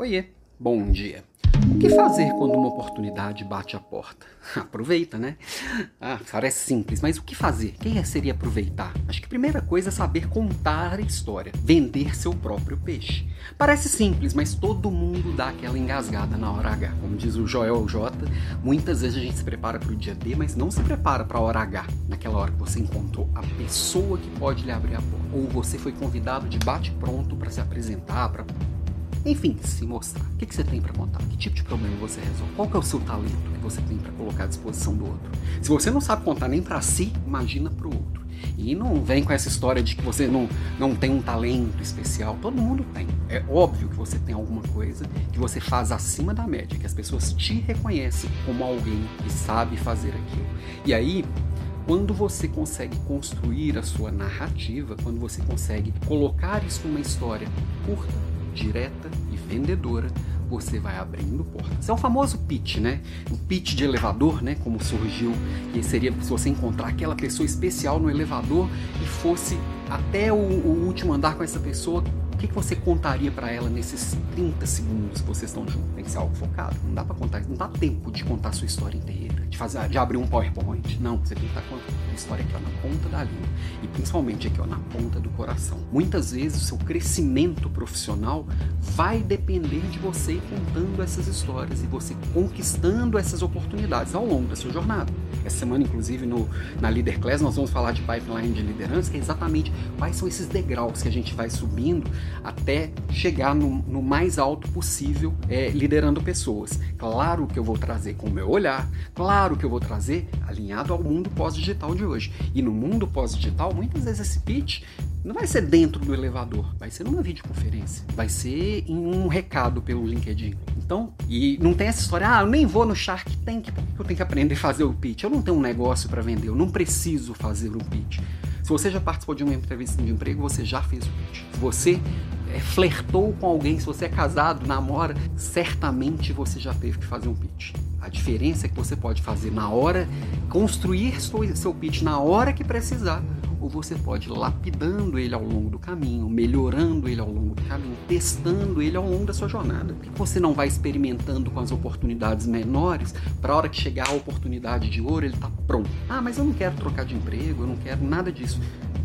Oiê, bom dia. O que fazer quando uma oportunidade bate a porta? Aproveita, né? Ah, parece simples, mas o que fazer? Quem seria aproveitar? Acho que a primeira coisa é saber contar a história, vender seu próprio peixe. Parece simples, mas todo mundo dá aquela engasgada na hora H. Como diz o Joel J, muitas vezes a gente se prepara para o dia D, mas não se prepara para a hora H, naquela hora que você encontrou a pessoa que pode lhe abrir a porta. Ou você foi convidado de bate-pronto para se apresentar, para enfim, se mostrar. O que, que você tem para contar? Que tipo de problema você resolve? Qual que é o seu talento que você tem para colocar à disposição do outro? Se você não sabe contar nem para si, imagina para o outro. E não vem com essa história de que você não, não tem um talento especial. Todo mundo tem. É óbvio que você tem alguma coisa que você faz acima da média, que as pessoas te reconhecem como alguém que sabe fazer aquilo. E aí, quando você consegue construir a sua narrativa, quando você consegue colocar isso numa história curta, direta e vendedora, você vai abrindo portas. É o famoso pitch, né? O pitch de elevador, né? Como surgiu, que seria se você encontrar aquela pessoa especial no elevador e fosse até o, o último andar com essa pessoa, o que, que você contaria para ela nesses 30 segundos que vocês estão juntos? Tem que ser algo focado. Não dá para contar, não dá tempo de contar a sua história inteira de, fazer, de abrir um PowerPoint. Não, você tem que estar com a história aqui ó, na ponta da língua. E principalmente aqui ó, na ponta do coração. Muitas vezes o seu crescimento profissional vai depender de você contando essas histórias e você conquistando essas oportunidades ao longo da sua jornada. Essa semana, inclusive, no, na Leader Class, nós vamos falar de pipeline de liderança, que é exatamente quais são esses degraus que a gente vai subindo até chegar no, no mais alto possível, é, liderando pessoas. Claro que eu vou trazer com o meu olhar, claro claro que eu vou trazer alinhado ao mundo pós-digital de hoje. E no mundo pós-digital, muitas vezes esse pitch não vai ser dentro do elevador, vai ser numa videoconferência, vai ser em um recado pelo LinkedIn. Então, e não tem essa história, ah, eu nem vou no Shark Tank, porque eu tenho que aprender a fazer o pitch. Eu não tenho um negócio para vender, eu não preciso fazer o pitch. Se você já participou de uma entrevista de emprego, você já fez o pitch. Se você é, flertou com alguém, se você é casado, namora, certamente você já teve que fazer um pitch. A diferença é que você pode fazer na hora, construir seu pitch na hora que precisar, ou você pode ir lapidando ele ao longo do caminho, melhorando ele ao longo do caminho, testando ele ao longo da sua jornada. Por que você não vai experimentando com as oportunidades menores para a hora que chegar a oportunidade de ouro ele está pronto? Ah, mas eu não quero trocar de emprego, eu não quero nada disso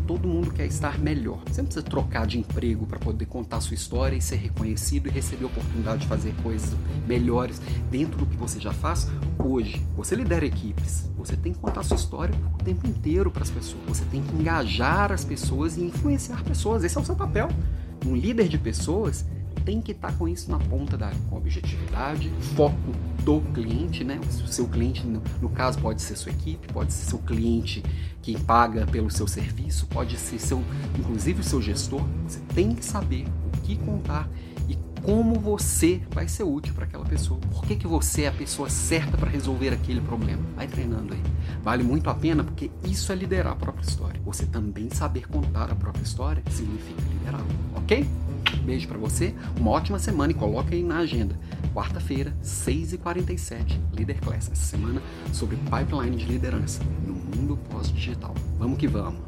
todo mundo quer estar melhor. Você não precisa trocar de emprego para poder contar sua história e ser reconhecido e receber a oportunidade de fazer coisas melhores dentro do que você já faz hoje. Você lidera equipes, você tem que contar sua história o tempo inteiro para as pessoas. Você tem que engajar as pessoas e influenciar pessoas. Esse é o seu papel. Um líder de pessoas tem que estar com isso na ponta da com objetividade, foco do cliente, né? O seu cliente, no, no, caso, pode ser sua equipe, pode ser seu cliente que paga pelo seu serviço, pode ser seu, inclusive o seu gestor. Você tem que saber o que contar e como você vai ser útil para aquela pessoa. Por que, que você é a pessoa certa para resolver aquele problema? Vai treinando aí. Vale muito a pena porque isso é liderar a própria história. Você também saber contar a própria história significa liderar, ok? Beijo para você, uma ótima semana e coloca aí na agenda. Quarta-feira, 6h47, Leader Class. Essa semana sobre pipeline de liderança no mundo pós-digital. Vamos que vamos!